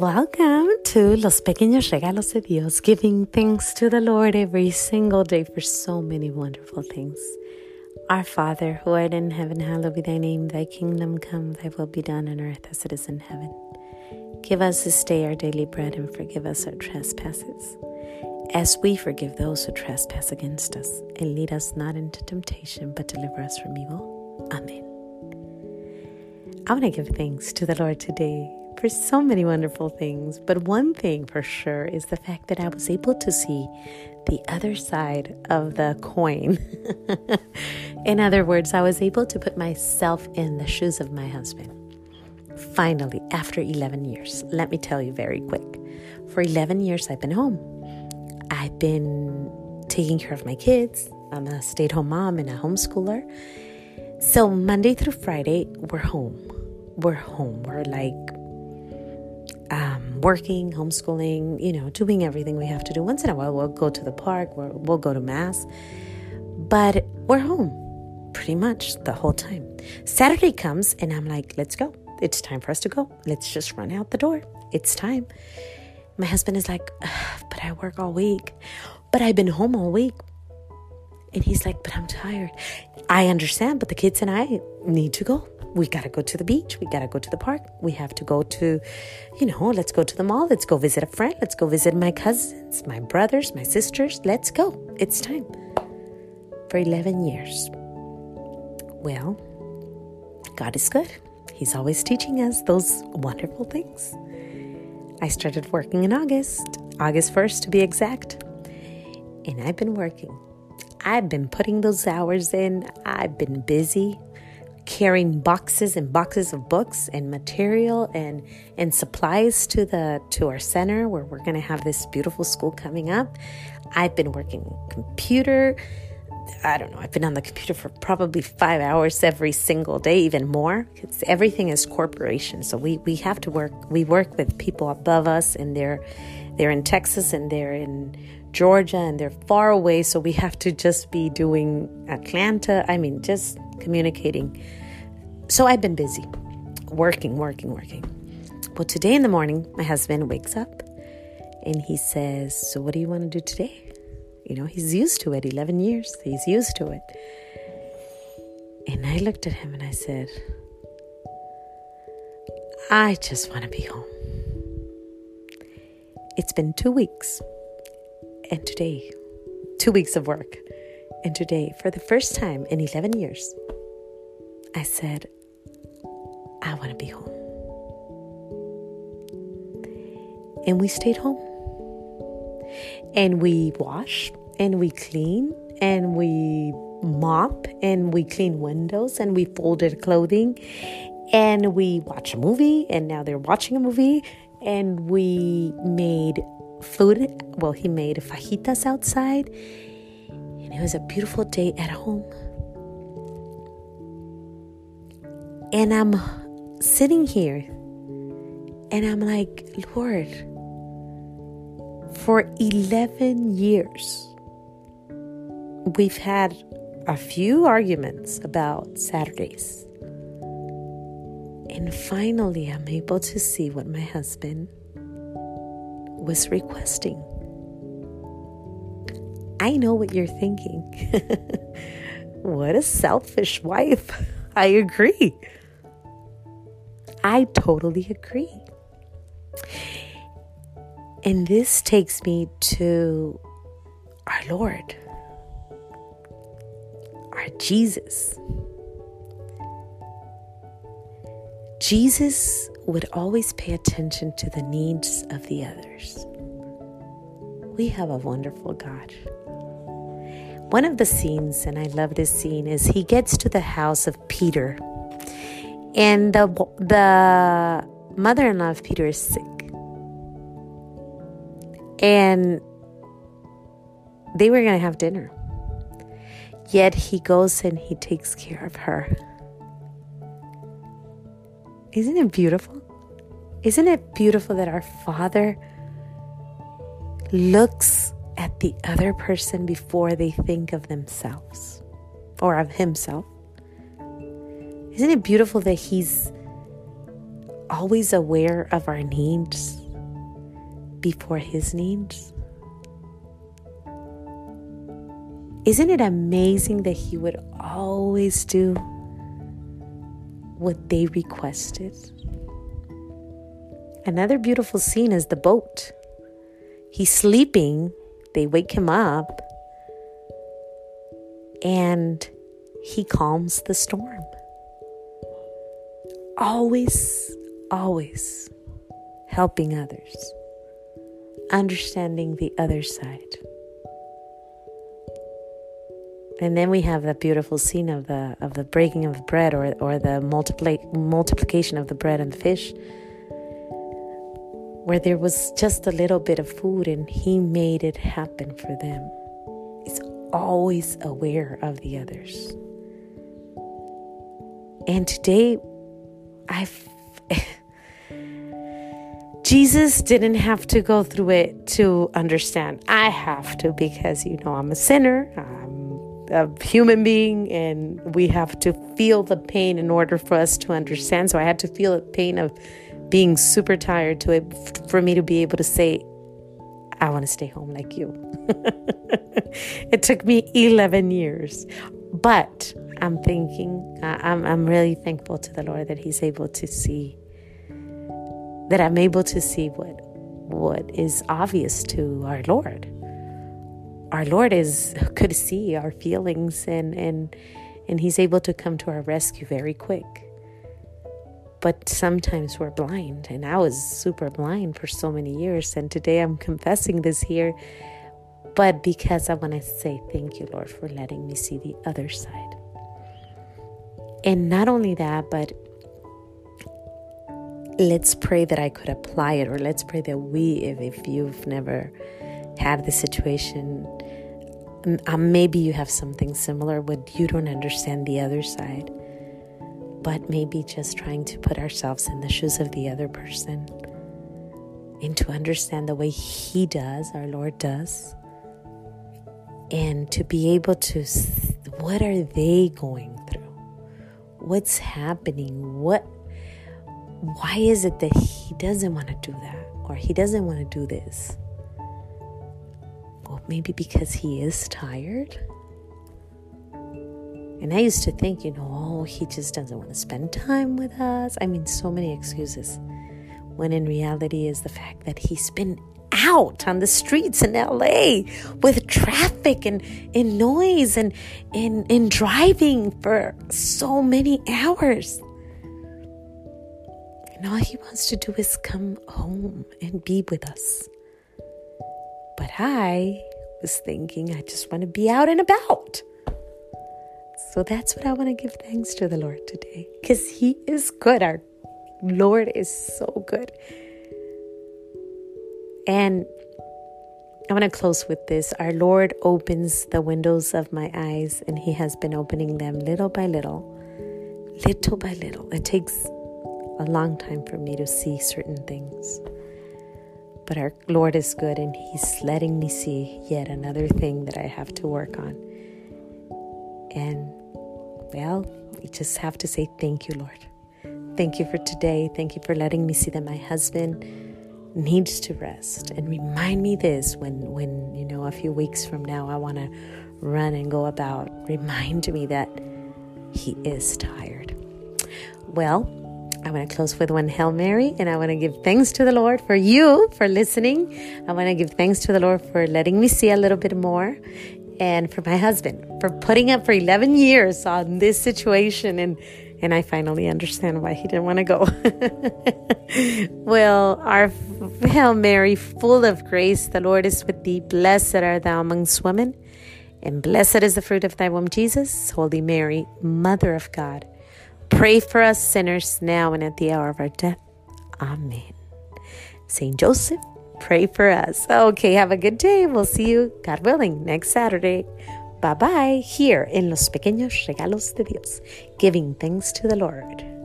Welcome to Los Pequeños Regalos de Dios, giving thanks to the Lord every single day for so many wonderful things. Our Father, who art in heaven, hallowed be thy name. Thy kingdom come, thy will be done on earth as it is in heaven. Give us this day our daily bread and forgive us our trespasses, as we forgive those who trespass against us. And lead us not into temptation, but deliver us from evil. Amen. I want to give thanks to the Lord today for so many wonderful things, but one thing for sure is the fact that I was able to see the other side of the coin. in other words, I was able to put myself in the shoes of my husband. Finally, after 11 years, let me tell you very quick. For 11 years, I've been home. I've been taking care of my kids. I'm a stay at home mom and a homeschooler. So, Monday through Friday, we're home. We're home. We're like working, homeschooling, you know, doing everything we have to do. Once in a while, we'll go to the park, we'll, we'll go to Mass, but we're home pretty much the whole time. Saturday comes, and I'm like, let's go. It's time for us to go. Let's just run out the door. It's time. My husband is like, but I work all week, but I've been home all week. And he's like, but I'm tired. I understand, but the kids and I need to go we got to go to the beach. We got to go to the park. We have to go to, you know, let's go to the mall. Let's go visit a friend. Let's go visit my cousins, my brothers, my sisters. Let's go. It's time. For 11 years. Well, God is good. He's always teaching us those wonderful things. I started working in August, August 1st to be exact. And I've been working. I've been putting those hours in. I've been busy carrying boxes and boxes of books and material and and supplies to the to our center where we're going to have this beautiful school coming up. I've been working computer I don't know, I've been on the computer for probably five hours every single day, even more. Because everything is corporation. So we, we have to work, we work with people above us and they're, they're in Texas and they're in Georgia and they're far away. So we have to just be doing Atlanta. I mean, just communicating. So I've been busy working, working, working. Well, today in the morning, my husband wakes up and he says, So, what do you want to do today? You know, he's used to it 11 years, he's used to it. And I looked at him and I said, I just want to be home. It's been two weeks, and today, two weeks of work. And today, for the first time in 11 years, I said, I want to be home. And we stayed home. And we wash and we clean and we mop and we clean windows and we folded clothing and we watch a movie and now they're watching a movie and we made food well he made fajitas outside and it was a beautiful day at home. And I'm sitting here and I'm like, Lord, for 11 years, we've had a few arguments about Saturdays. And finally, I'm able to see what my husband was requesting. I know what you're thinking. what a selfish wife. I agree. I totally agree. And this takes me to our Lord, our Jesus. Jesus would always pay attention to the needs of the others. We have a wonderful God. One of the scenes, and I love this scene, is he gets to the house of Peter, and the the mother-in-law of Peter is sick, and they were going to have dinner. Yet he goes and he takes care of her. Isn't it beautiful? Isn't it beautiful that our Father looks at the other person before they think of themselves or of himself. Isn't it beautiful that he's always aware of our needs before his needs? Isn't it amazing that he would always do what they requested? Another beautiful scene is the boat. He's sleeping, they wake him up, and he calms the storm. Always, always helping others, understanding the other side. And then we have that beautiful scene of the of the breaking of bread or or the multiply, multiplication of the bread and the fish where there was just a little bit of food and he made it happen for them. He's always aware of the others. And today, I've. Jesus didn't have to go through it to understand. I have to because, you know, I'm a sinner, I'm a human being, and we have to feel the pain in order for us to understand. So I had to feel the pain of being super tired to it for me to be able to say, I want to stay home like you. it took me 11 years. But I'm thinking, I'm, I'm really thankful to the Lord that He's able to see, that I'm able to see what, what is obvious to our Lord. Our Lord is could see our feelings and, and, and He's able to come to our rescue very quick. But sometimes we're blind and i was super blind for so many years and today i'm confessing this here. But because i want to say thank you lord for letting me see the other side and not only that but let's pray that i could apply it or let's pray that we if, if you've never had the situation um, maybe you have something similar but you don't understand the other side but maybe just trying to put ourselves in the shoes of the other person and to understand the way He does, our Lord does, and to be able to, what are they going? What's happening? What, why is it that He doesn't want to do that or He doesn't want to do this? Well, maybe because He is tired and I used to think, you know, oh, he just doesn't want to spend time with us. I mean, so many excuses. When in reality is the fact that he's been out on the streets in LA with traffic and in noise and in in driving for so many hours. And all he wants to do is come home and be with us. But I was thinking I just want to be out and about. So that's what I want to give thanks to the Lord today because He is good. Our Lord is so good. And I want to close with this. Our Lord opens the windows of my eyes, and He has been opening them little by little, little by little. It takes a long time for me to see certain things. But our Lord is good, and He's letting me see yet another thing that I have to work on. And well, we just have to say thank you, Lord. Thank you for today. Thank you for letting me see that my husband needs to rest. And remind me this when when you know a few weeks from now I want to run and go about. Remind me that he is tired. Well, I want to close with one Hail Mary, and I want to give thanks to the Lord for you for listening. I want to give thanks to the Lord for letting me see a little bit more and for my husband for putting up for 11 years on this situation and and I finally understand why he didn't want to go. well, our Hail Mary, full of grace, the Lord is with thee. Blessed art thou amongst women, and blessed is the fruit of thy womb, Jesus. Holy Mary, Mother of God, pray for us sinners now and at the hour of our death. Amen. Saint Joseph, pray for us. Okay, have a good day. We'll see you, God willing, next Saturday. Bye bye, here in Los Pequeños Regalos de Dios, giving thanks to the Lord.